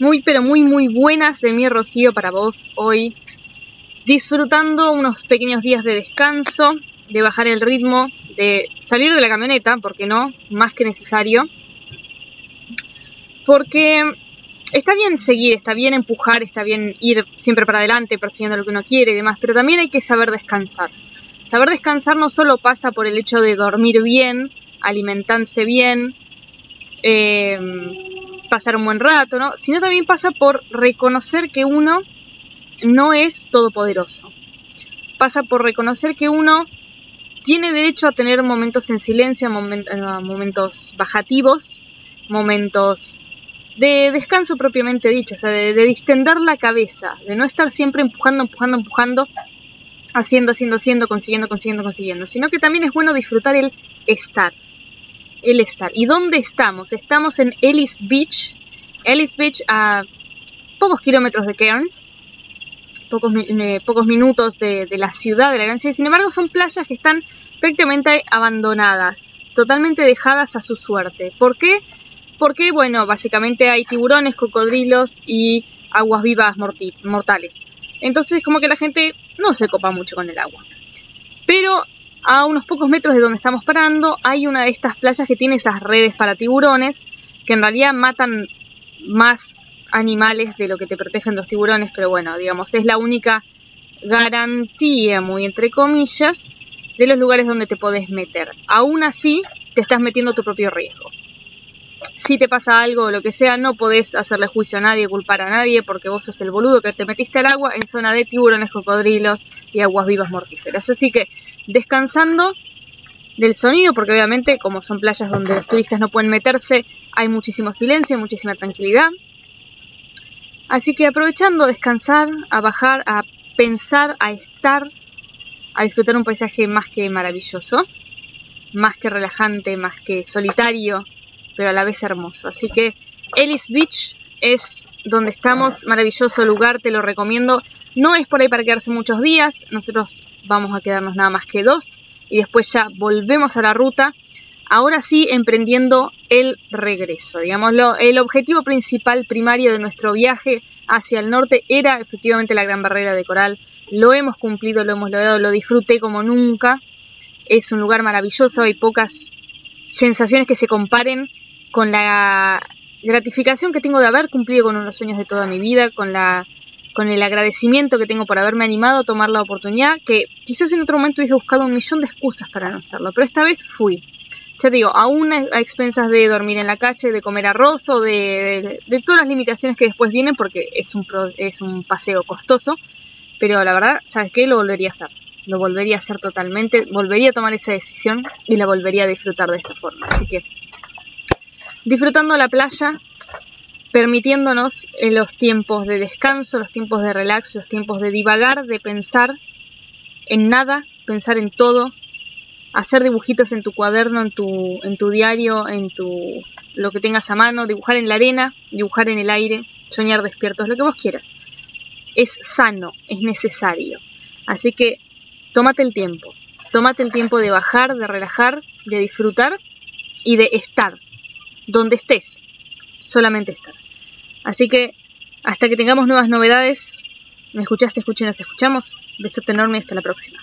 Muy, pero muy, muy buenas de mi Rocío para vos hoy. Disfrutando unos pequeños días de descanso, de bajar el ritmo, de salir de la camioneta, porque no, más que necesario. Porque está bien seguir, está bien empujar, está bien ir siempre para adelante persiguiendo lo que uno quiere y demás, pero también hay que saber descansar. Saber descansar no solo pasa por el hecho de dormir bien, alimentarse bien, eh, pasar un buen rato, ¿no? Sino también pasa por reconocer que uno no es todopoderoso. Pasa por reconocer que uno tiene derecho a tener momentos en silencio, momentos bajativos, momentos de descanso propiamente dicho, o sea, de, de, distender la cabeza, de no estar siempre empujando, empujando, empujando, haciendo, haciendo, haciendo, consiguiendo, consiguiendo, consiguiendo, sino que también es bueno disfrutar el estar, el estar. ¿Y dónde estamos? Estamos en Ellis Beach, Ellis Beach a pocos kilómetros de Cairns, pocos, minutos de, de, la ciudad, de la gran ciudad, sin embargo son playas que están prácticamente abandonadas, totalmente dejadas a su suerte. ¿Por qué? Porque, bueno, básicamente hay tiburones, cocodrilos y aguas vivas mortales. Entonces como que la gente no se copa mucho con el agua. Pero a unos pocos metros de donde estamos parando hay una de estas playas que tiene esas redes para tiburones que en realidad matan más animales de lo que te protegen los tiburones, pero bueno, digamos, es la única garantía, muy entre comillas, de los lugares donde te podés meter. Aún así, te estás metiendo tu propio riesgo si te pasa algo o lo que sea, no podés hacerle juicio a nadie, culpar a nadie, porque vos sos el boludo que te metiste al agua en zona de tiburones, cocodrilos y aguas vivas mortíferas. Así que descansando del sonido, porque obviamente como son playas donde los turistas no pueden meterse, hay muchísimo silencio, muchísima tranquilidad. Así que aprovechando descansar, a bajar, a pensar, a estar, a disfrutar un paisaje más que maravilloso, más que relajante, más que solitario, pero a la vez hermoso. Así que Ellis Beach es donde estamos, maravilloso lugar, te lo recomiendo. No es por ahí para quedarse muchos días, nosotros vamos a quedarnos nada más que dos y después ya volvemos a la ruta. Ahora sí, emprendiendo el regreso. Digámoslo, el objetivo principal, primario de nuestro viaje hacia el norte era efectivamente la Gran Barrera de Coral. Lo hemos cumplido, lo hemos logrado, lo disfruté como nunca. Es un lugar maravilloso, hay pocas sensaciones que se comparen con la gratificación que tengo de haber cumplido con unos sueños de toda mi vida, con la con el agradecimiento que tengo por haberme animado a tomar la oportunidad, que quizás en otro momento hubiese buscado un millón de excusas para no hacerlo, pero esta vez fui. Ya te digo, aún a, expensas de dormir en la calle, de comer arroz o de, de, todas las limitaciones que después vienen, porque es un, es un paseo costoso, pero la verdad, ¿sabes qué? Lo volvería a hacer. Lo volvería a hacer totalmente, volvería a tomar esa decisión y la volvería a disfrutar de esta forma. Así que disfrutando la playa, permitiéndonos en los tiempos de descanso, los tiempos de relax, los tiempos de divagar, de pensar en nada, pensar en todo, hacer dibujitos en tu cuaderno, en tu, en tu diario, en tu lo que tengas a mano, dibujar en la arena, dibujar en el aire, soñar despiertos, lo que vos quieras. Es sano, es necesario. Así que tómate el tiempo. Tómate el tiempo de bajar, de relajar, de disfrutar y de estar donde estés, solamente estar. Así que hasta que tengamos nuevas novedades, me escuchaste, escuché, nos escuchamos. Besote enorme, hasta la próxima.